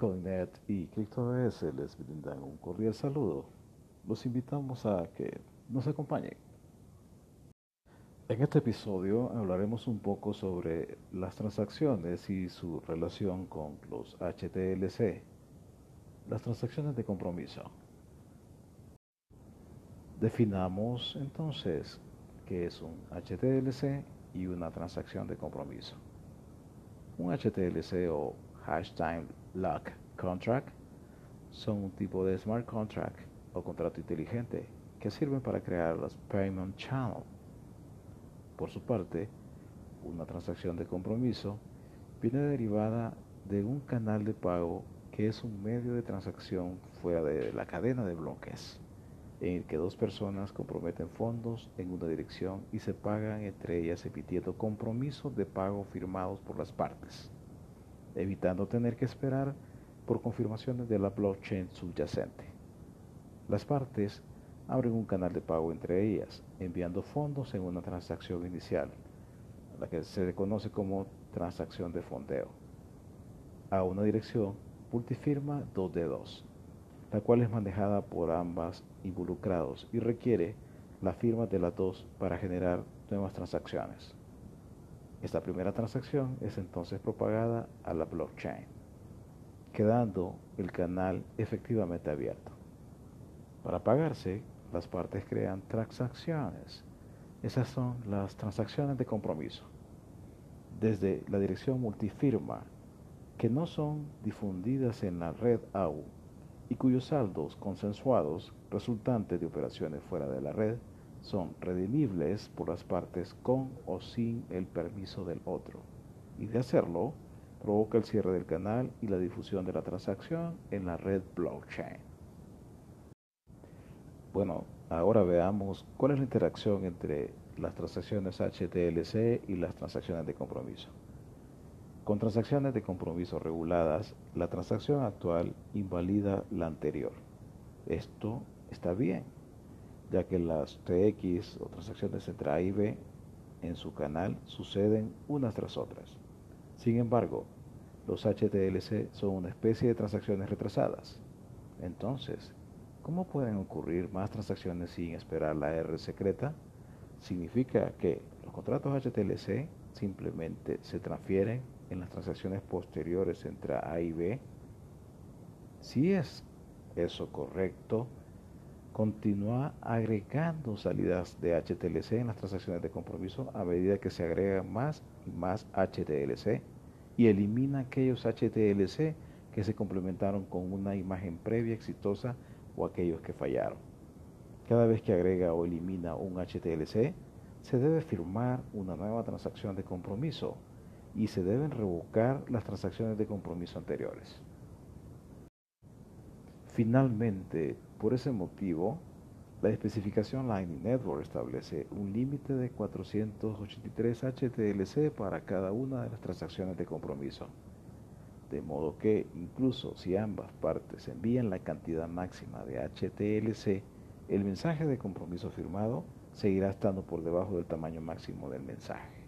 Bitcoinnet y CryptoS les brindan un cordial saludo. Los invitamos a que nos acompañen. En este episodio hablaremos un poco sobre las transacciones y su relación con los HTLC, las transacciones de compromiso. Definamos entonces qué es un HTLC y una transacción de compromiso. Un HTLC o Hash Time Lock Contract son un tipo de smart contract o contrato inteligente que sirven para crear los payment channel. Por su parte, una transacción de compromiso viene derivada de un canal de pago que es un medio de transacción fuera de la cadena de bloques, en el que dos personas comprometen fondos en una dirección y se pagan entre ellas emitiendo compromisos de pago firmados por las partes evitando tener que esperar por confirmaciones de la blockchain subyacente. Las partes abren un canal de pago entre ellas, enviando fondos en una transacción inicial, la que se conoce como transacción de fondeo, a una dirección multifirma 2 de 2, la cual es manejada por ambas involucrados y requiere la firma de las dos para generar nuevas transacciones. Esta primera transacción es entonces propagada a la blockchain, quedando el canal efectivamente abierto. Para pagarse, las partes crean transacciones. Esas son las transacciones de compromiso. Desde la dirección multifirma, que no son difundidas en la red AU y cuyos saldos consensuados resultantes de operaciones fuera de la red son redimibles por las partes con o sin el permiso del otro. Y de hacerlo, provoca el cierre del canal y la difusión de la transacción en la red blockchain. Bueno, ahora veamos cuál es la interacción entre las transacciones HTLC y las transacciones de compromiso. Con transacciones de compromiso reguladas, la transacción actual invalida la anterior. Esto está bien, ya que las TX o transacciones entre A y B en su canal suceden unas tras otras. Sin embargo, los HTLC son una especie de transacciones retrasadas. Entonces, ¿cómo pueden ocurrir más transacciones sin esperar la R secreta? Significa que los contratos HTLC simplemente se transfieren en las transacciones posteriores entre A y B. Si es eso correcto, continúa agregando salidas de HTLC en las transacciones de compromiso a medida que se agregan más y más HTLC y elimina aquellos HTLC que se complementaron con una imagen previa exitosa o aquellos que fallaron. Cada vez que agrega o elimina un HTLC, se debe firmar una nueva transacción de compromiso y se deben revocar las transacciones de compromiso anteriores. Finalmente, por ese motivo, la especificación Lightning Network establece un límite de 483 HTLC para cada una de las transacciones de compromiso. De modo que incluso si ambas partes envían la cantidad máxima de HTLC, el mensaje de compromiso firmado seguirá estando por debajo del tamaño máximo del mensaje.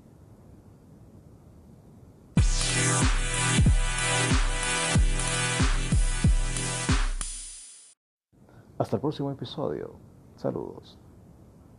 Hasta el próximo episodio. Saludos.